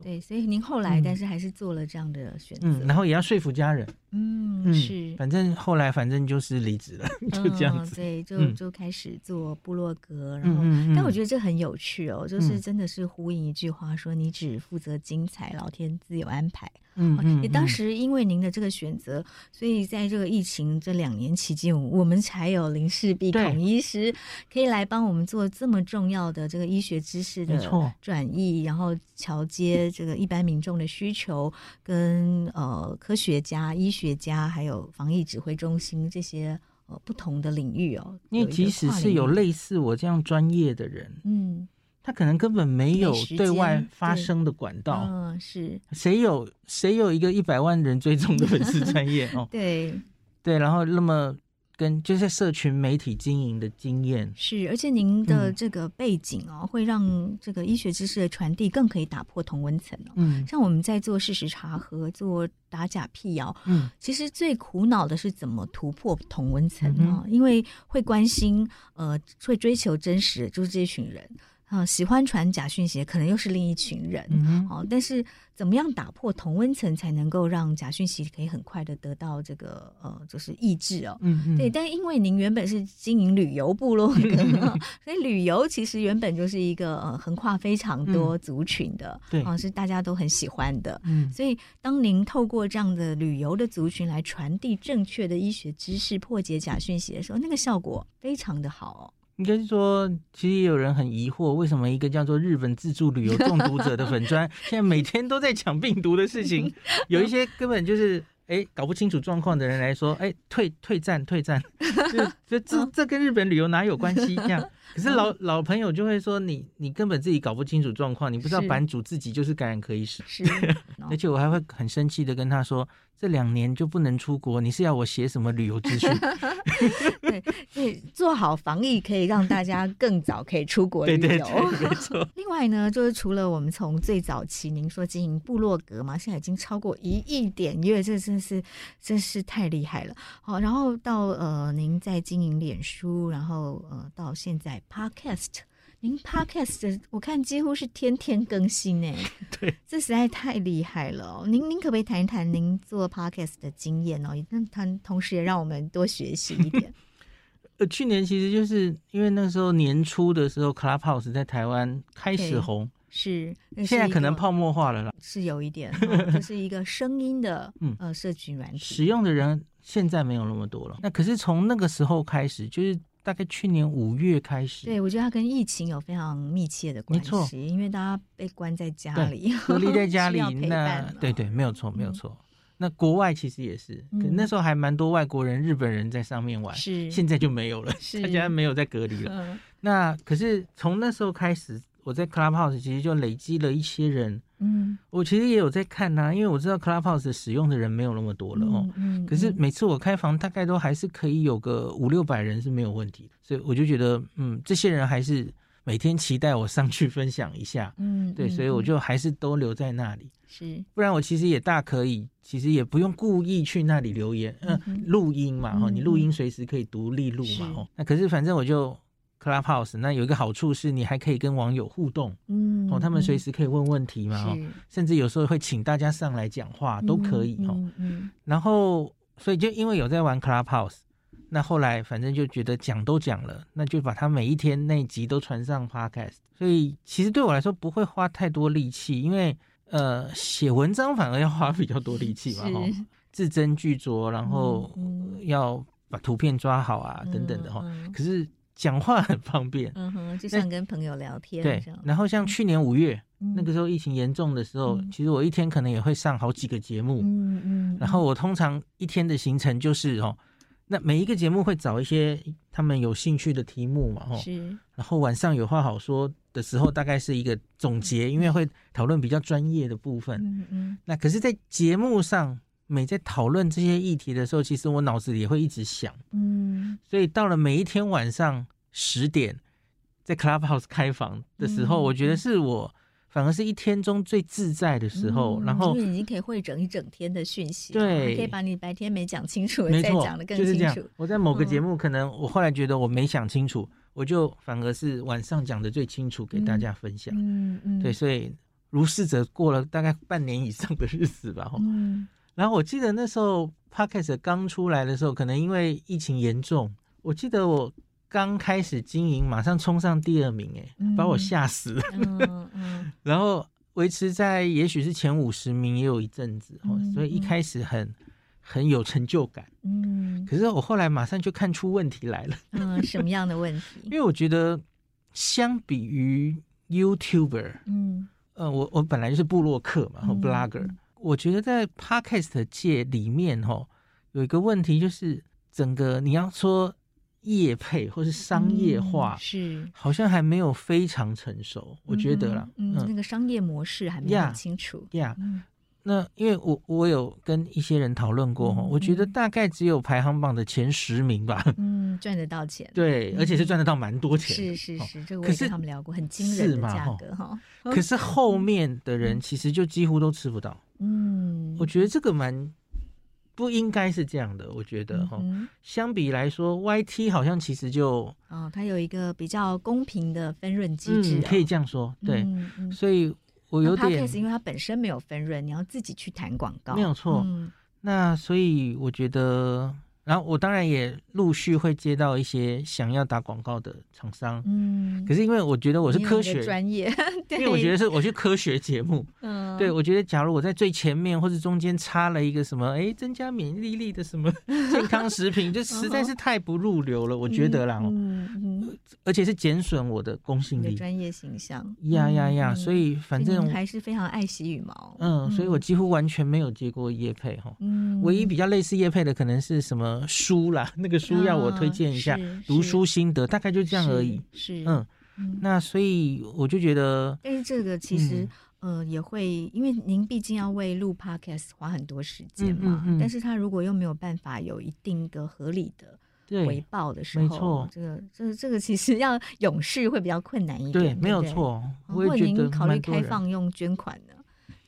对，所以您后来，但是还是做了这样的选择，嗯，然后也要说服家人，嗯，是，反正后来反正就是离职了，就这样子，对，就就开始做部落格，然后，但我觉得这很有趣哦，就是真的是呼应一句话说，你只负责精彩，老天自有安排。嗯，也当时因为您的这个选择，所以在这个疫情这两年期间，我们才有林氏璧孔医师可以来帮我们做这么重要的这个医学知识的转译，然后桥接。这个一般民众的需求，跟呃科学家、医学家，还有防疫指挥中心这些呃不同的领域哦。因为即使是有类似我这样专业的人，嗯，他可能根本没有对外发声的管道。嗯，是谁有谁有一个一百万人追踪的粉丝专业哦？对对，然后那么。跟就是社群媒体经营的经验是，而且您的这个背景哦，嗯、会让这个医学知识的传递更可以打破同温层哦。嗯，像我们在做事实查核、做打假辟谣，嗯，其实最苦恼的是怎么突破同温层啊？嗯、因为会关心呃，会追求真实，就是这群人。啊，喜欢传假讯息，可能又是另一群人。嗯哼，但是怎么样打破同温层，才能够让假讯息可以很快的得到这个呃，就是抑制哦。嗯嗯，对。但因为您原本是经营旅游部落格，所以旅游其实原本就是一个呃横跨非常多族群的，对、嗯，啊是大家都很喜欢的。嗯，所以当您透过这样的旅游的族群来传递正确的医学知识、破解假讯息的时候，那个效果非常的好。应该是说，其实也有人很疑惑，为什么一个叫做“日本自助旅游中毒者”的粉砖，现在每天都在讲病毒的事情，有一些根本就是哎搞不清楚状况的人来说，哎退退战退战，就就这这跟日本旅游哪有关系？这样，可是老老朋友就会说，你你根本自己搞不清楚状况，你不知道版主自己就是感染科医师，是，而且我还会很生气的跟他说。这两年就不能出国，你是要我写什么旅游资讯？对，对，做好防疫可以让大家更早可以出国旅游。对对对，没错。另外呢，就是除了我们从最早期您说经营部落格嘛，现在已经超过一亿点阅，这真是真是太厉害了。好，然后到呃，您在经营脸书，然后呃，到现在 Podcast。您 Podcast 我看几乎是天天更新诶，对，这实在太厉害了哦。您您可不可以谈一谈您做 Podcast 的经验哦？那他同时也让我们多学习一点。呃，去年其实就是因为那时候年初的时候，Clubhouse 在台湾开始红，是，是现在可能泡沫化了啦，是有一点，哦、就是一个声音的呃社群软体，使用的人现在没有那么多了。那可是从那个时候开始，就是。大概去年五月开始，对，我觉得它跟疫情有非常密切的关系，没错，因为大家被关在家里，隔离在家里，那对对，没有错，没有错。嗯、那国外其实也是，可那时候还蛮多外国人、日本人在上面玩，是，现在就没有了，是。大家没有在隔离了。嗯、那可是从那时候开始，我在 Clubhouse 其实就累积了一些人。嗯，我其实也有在看呐、啊，因为我知道 Clubhouse 使用的人没有那么多了哦。嗯，嗯，可是每次我开房，大概都还是可以有个五六百人是没有问题，所以我就觉得，嗯，这些人还是每天期待我上去分享一下。嗯，对，所以我就还是都留在那里。是，不然我其实也大可以，其实也不用故意去那里留言，嗯，录音嘛，哦，你录音随时可以独立录嘛，哦，那可是反正我就。Clubhouse 那有一个好处是，你还可以跟网友互动，嗯，哦，他们随时可以问问题嘛，哦，甚至有时候会请大家上来讲话，都可以哦。嗯，然后所以就因为有在玩 Clubhouse，那后来反正就觉得讲都讲了，那就把它每一天那集都传上 Podcast，所以其实对我来说不会花太多力气，因为呃写文章反而要花比较多力气嘛，哈，字斟句酌，然后要把图片抓好啊等等的哈，可是。讲话很方便，嗯哼，就像跟朋友聊天。对，然后像去年五月、嗯、那个时候疫情严重的时候，嗯、其实我一天可能也会上好几个节目，嗯嗯。嗯然后我通常一天的行程就是哦，那每一个节目会找一些他们有兴趣的题目嘛，哦，是。然后晚上有话好说的时候，大概是一个总结，因为会讨论比较专业的部分。嗯嗯。那可是，在节目上，每在讨论这些议题的时候，其实我脑子里也会一直想。嗯。所以到了每一天晚上十点，在 Clubhouse 开房的时候，我觉得是我。反而是一天中最自在的时候，嗯、然后已经可以汇整一整天的讯息，对，可以把你白天没讲清楚的再讲的更清楚。就是这样。我在某个节目，可能我后来觉得我没想清楚，嗯、我就反而是晚上讲的最清楚，给大家分享。嗯嗯，对，所以如是者过了大概半年以上的日子吧。嗯，然后我记得那时候 Podcast 刚出来的时候，可能因为疫情严重，我记得我。刚开始经营，马上冲上第二名，哎，把我吓死了。嗯嗯、然后维持在也许是前五十名也有一阵子，嗯、所以一开始很很有成就感。嗯，可是我后来马上就看出问题来了。嗯，什么样的问题？因为我觉得相比于 YouTuber，嗯，呃，我我本来就是部落客嘛，和 Blogger，、嗯、我觉得在 Podcast 界里面，哈，有一个问题就是整个你要说。业配或是商业化、嗯、是，好像还没有非常成熟，嗯、我觉得啦，嗯，嗯那个商业模式还没有很清楚。呀，那因为我我有跟一些人讨论过哈，嗯、我觉得大概只有排行榜的前十名吧，嗯，赚得到钱，对，嗯、而且是赚得到蛮多钱，是是是，这个我跟他们聊过，很惊人的价格哈。可是后面的人其实就几乎都吃不到，嗯，我觉得这个蛮。不应该是这样的，我觉得哈。嗯、相比来说，YT 好像其实就哦，它有一个比较公平的分润机制、哦嗯，可以这样说。对，所以我有点，因为它本身没有分润，你要自己去谈广告，没有错。嗯、那所以我觉得。然后我当然也陆续会接到一些想要打广告的厂商，嗯，可是因为我觉得我是科学专业，因为我觉得是我是科学节目，嗯，对，我觉得假如我在最前面或者中间插了一个什么，哎，增加免疫力的什么 健康食品，就实在是太不入流了，我觉得啦，嗯嗯，而且是减损我的公信力、专业形象，呀呀呀，所以反正还是非常爱惜羽毛，嗯，所以我几乎完全没有接过叶配哈，嗯，唯一比较类似叶配的可能是什么。书啦，那个书要我推荐一下，嗯、读书心得大概就这样而已。是，是嗯，嗯那所以我就觉得，但是这个其实、嗯、呃也会，因为您毕竟要为录 Podcast 花很多时间嘛。嗯嗯嗯、但是他如果又没有办法有一定的合理的回报的时候，没错，这个这个这个其实要永续会比较困难一点。对，没有错。如果您考虑开放用捐款呢？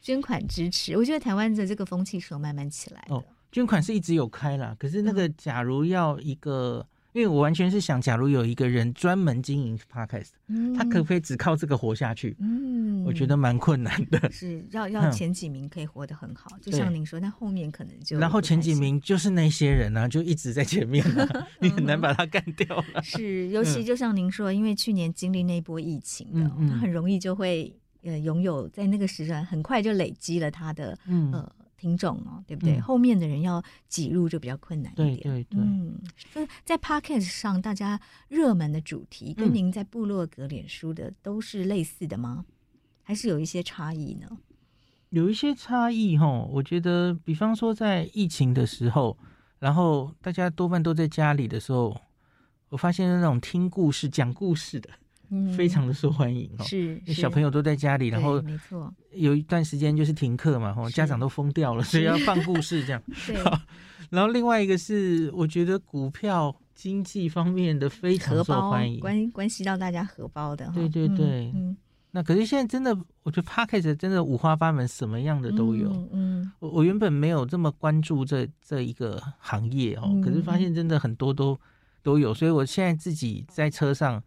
捐款支持，我觉得台湾的这个风气是有慢慢起来的。哦捐款是一直有开啦，可是那个假如要一个，因为我完全是想，假如有一个人专门经营 Podcast，他可不可以只靠这个活下去？嗯，我觉得蛮困难的。是要 要前几名可以活得很好，就像您说，但后面可能就然后前几名就是那些人啊，就一直在前面啊，你很难把他干掉了。是，尤其就像您说，因为去年经历那波疫情的，他很容易就会呃拥有在那个时段很快就累积了他的呃。听众哦，对不对？嗯、后面的人要挤入就比较困难一点。对对对，嗯，就是在 Podcast 上，大家热门的主题跟您在部落格、脸书的都是类似的吗？还是有一些差异呢？有一些差异哈，我觉得，比方说在疫情的时候，然后大家多半都在家里的时候，我发现那种听故事、讲故事的。非常的受欢迎哦，是小朋友都在家里，然后没错，有一段时间就是停课嘛，哈，家长都疯掉了，所以要放故事这样。对，然后另外一个是，我觉得股票经济方面的非常受欢迎，关关系到大家荷包的。对对对，嗯，那可是现在真的，我觉得 p a c k a g e 真的五花八门，什么样的都有。嗯，我我原本没有这么关注这这一个行业哦，可是发现真的很多都都有，所以我现在自己在车上。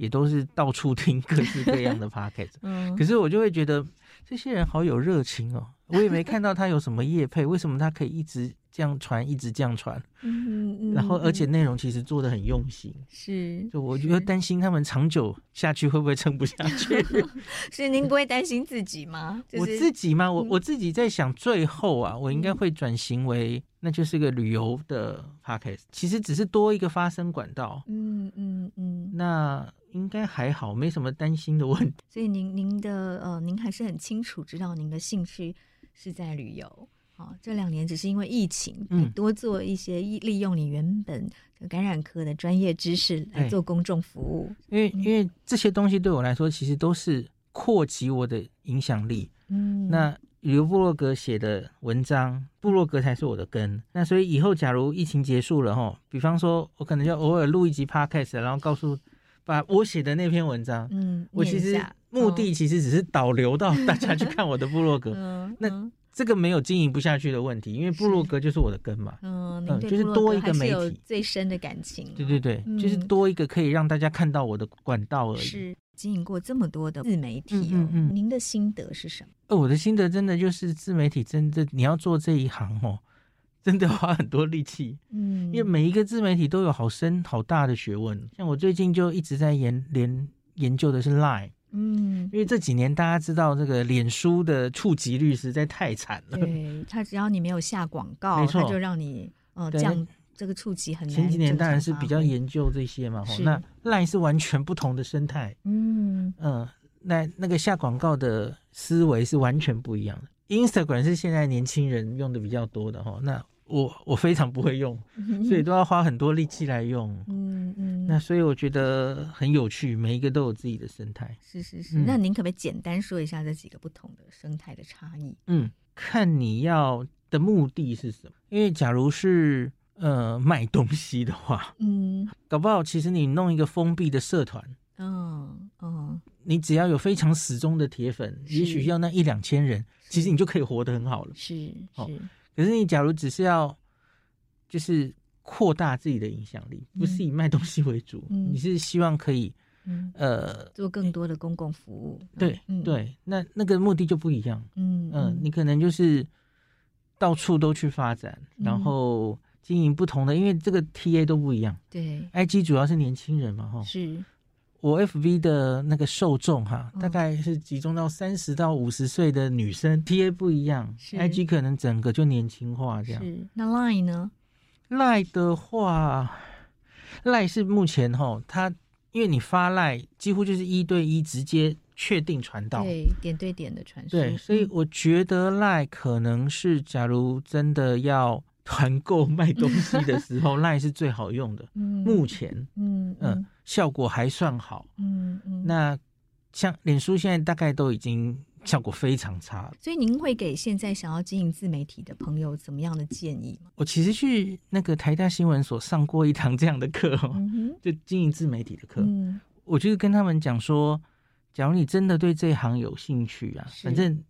也都是到处听各式各样的 podcast，嗯，可是我就会觉得这些人好有热情哦。我也没看到他有什么业配，为什么他可以一直这样传，一直这样传？嗯嗯，然后而且内容其实做的很用心，是。就我觉得担心他们长久下去会不会撑不下去？所以您不会担心自己吗？我自己吗？我我自己在想，最后啊，我应该会转型为那就是个旅游的 podcast，其实只是多一个发声管道。嗯嗯嗯，那。应该还好，没什么担心的问题。所以您您的呃，您还是很清楚知道您的兴趣是在旅游哦，这两年只是因为疫情，嗯，多做一些利用你原本感染科的专业知识来做公众服务。因为因为这些东西对我来说，其实都是扩及我的影响力。嗯，那旅游部落格写的文章，部落格才是我的根。那所以以后假如疫情结束了哈，比方说我可能就偶尔录一集 podcast，然后告诉。把我写的那篇文章，嗯，我其实目的其实只是导流到 大家去看我的部落格，嗯，那这个没有经营不下去的问题，因为部落格就是我的根嘛，嗯，就是多一个媒体最深的感情，对对对，就是多一个可以让大家看到我的管道而已。是经营过这么多的自媒体，嗯嗯，您的心得是什么？呃，我的心得真的就是自媒体，真的你要做这一行哦。真的花很多力气，嗯，因为每一个自媒体都有好深好大的学问。像我最近就一直在研研研究的是 Line，嗯，因为这几年大家知道这个脸书的触及率实在太惨了。对，它只要你没有下广告，没错，它就让你呃降这个触及很难。前几年当然是比较研究这些嘛，是那 Line 是完全不同的生态，嗯嗯，那那个下广告的思维是完全不一样的。Instagram 是现在年轻人用的比较多的哈，那。我我非常不会用，所以都要花很多力气来用。嗯嗯，那所以我觉得很有趣，每一个都有自己的生态。是是是，嗯、那您可不可以简单说一下这几个不同的生态的差异？嗯，看你要的目的是什么？因为假如是呃卖东西的话，嗯，搞不好其实你弄一个封闭的社团，嗯嗯，你只要有非常死忠的铁粉，也许要那一两千人，其实你就可以活得很好了。是是。哦可是你假如只是要，就是扩大自己的影响力，不是以卖东西为主，嗯、你是希望可以，嗯、呃，做更多的公共服务。对，嗯、对，那那个目的就不一样。嗯嗯、呃，你可能就是到处都去发展，嗯、然后经营不同的，因为这个 TA 都不一样。对，IG 主要是年轻人嘛，哈。是。我 FV 的那个受众哈，大概是集中到三十到五十岁的女生，TA 不一样，IG 可能整个就年轻化这样。是，那 Line 呢？Line 的话，Line 是目前哈，它因为你发 Line 几乎就是一对一直接确定传到，对，点对点的传输。对，所以我觉得 Line 可能是，假如真的要。团购卖东西的时候，LINE 是最好用的。嗯，目前，嗯嗯，效果还算好。嗯嗯，那像脸书现在大概都已经效果非常差了。所以您会给现在想要经营自媒体的朋友怎么样的建议吗？我其实去那个台大新闻所上过一堂这样的课，嗯，就经营自媒体的课。嗯，我就是跟他们讲说，假如你真的对这一行有兴趣啊，反正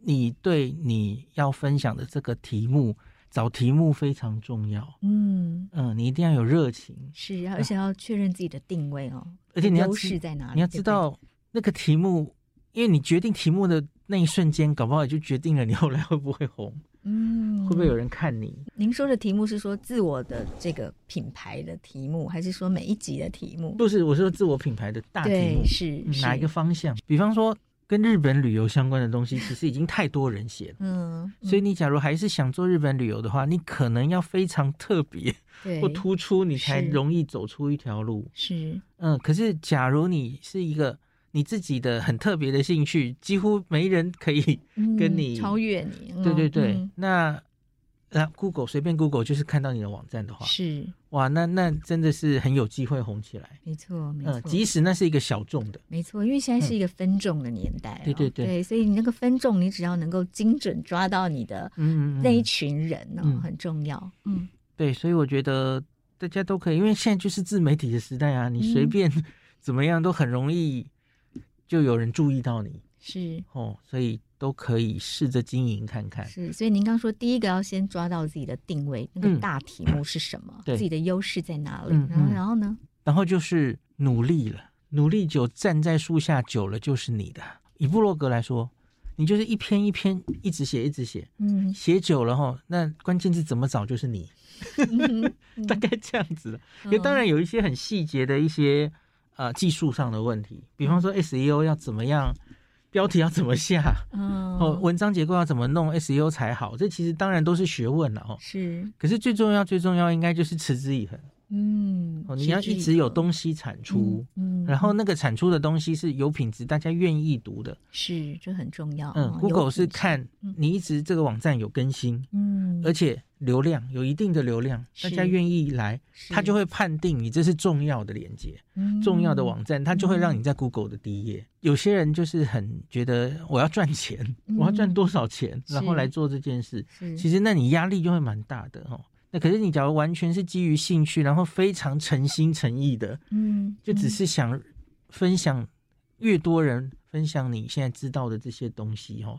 你对你要分享的这个题目。找题目非常重要，嗯嗯，你一定要有热情，是，而且要确认自己的定位哦，而且你要优势在哪里？你要知道那个题目，因为你决定题目的那一瞬间，搞不好也就决定了你后来会不会红，嗯，会不会有人看你？您说的题目是说自我的这个品牌的题目，还是说每一集的题目？不是，我说自我品牌的大题目是哪一个方向？比方说。跟日本旅游相关的东西，其实已经太多人写了。嗯，所以你假如还是想做日本旅游的话，你可能要非常特别或突出，你才容易走出一条路。是，嗯。可是假如你是一个你自己的很特别的兴趣，几乎没人可以跟你超越你。对对对，那。那 Google 随便 Google 就是看到你的网站的话，是哇，那那真的是很有机会红起来。没错，没错。嗯，即使那是一个小众的，没错，因为现在是一个分众的年代，哦嗯。对对对，对，所以你那个分众，你只要能够精准抓到你的那一群人呢，嗯嗯嗯，很重要。嗯，对，所以我觉得大家都可以，因为现在就是自媒体的时代啊，你随便怎么样都很容易就有人注意到你。是哦，所以。都可以试着经营看看。是，所以您刚说第一个要先抓到自己的定位，那个大题目是什么？嗯、自己的优势在哪里？嗯、然后，然后呢？然后就是努力了，努力久，站在树下久了就是你的。以布洛格来说，你就是一篇一篇一直写，一直写，嗯，写久了哈，那关键字怎么找就是你，嗯、大概这样子。也、嗯、当然有一些很细节的一些呃技术上的问题，比方说 SEO 要怎么样。标题要怎么下？哦，文章结构要怎么弄？SEO 才好？这其实当然都是学问了哦。是，可是最重要、最重要应该就是持之以恒。嗯，哦，你要一直有东西产出，嗯，然后那个产出的东西是有品质，大家愿意读的。是，这很重要。嗯，Google 是看你一直这个网站有更新，嗯，而且流量有一定的流量，大家愿意来，他就会判定你这是重要的连接，嗯，重要的网站，他就会让你在 Google 的第一页。有些人就是很觉得我要赚钱，我要赚多少钱，然后来做这件事，其实那你压力就会蛮大的哦。那可是你假如完全是基于兴趣，然后非常诚心诚意的，嗯，就只是想分享，越多人分享你现在知道的这些东西，哦，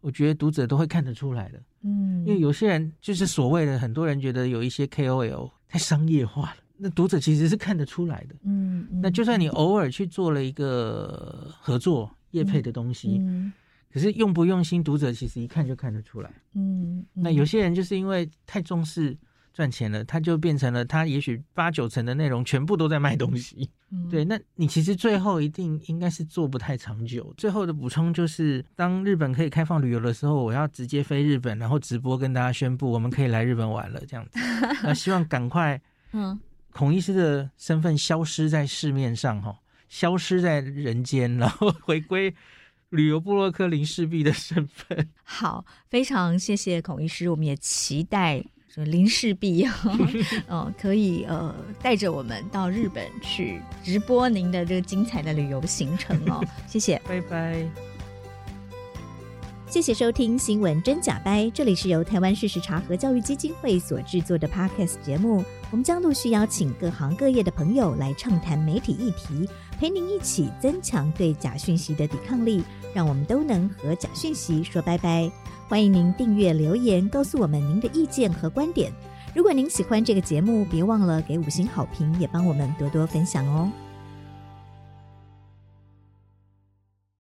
我觉得读者都会看得出来的，嗯，因为有些人就是所谓的很多人觉得有一些 KOL 太商业化了，那读者其实是看得出来的，嗯，那就算你偶尔去做了一个合作业配的东西，嗯，可是用不用心，读者其实一看就看得出来，嗯，那有些人就是因为太重视。赚钱了，他就变成了他也许八九成的内容全部都在卖东西，嗯、对，那你其实最后一定应该是做不太长久。最后的补充就是，当日本可以开放旅游的时候，我要直接飞日本，然后直播跟大家宣布我们可以来日本玩了，这样子。那希望赶快，嗯，孔医师的身份消失在市面上哈，消失在人间，然后回归旅游部落克林氏璧的身份。好，非常谢谢孔医师，我们也期待。林氏璧啊，嗯，可以呃，带着我们到日本去直播您的这个精彩的旅游行程哦，谢谢，拜拜，谢谢收听新闻真假掰，这里是由台湾事实查核教育基金会所制作的 Podcast 节目，我们将陆续邀请各行各业的朋友来畅谈媒体议题，陪您一起增强对假讯息的抵抗力，让我们都能和假讯息说拜拜。欢迎您订阅留言，告诉我们您的意见和观点。如果您喜欢这个节目，别忘了给五星好评，也帮我们多多分享哦。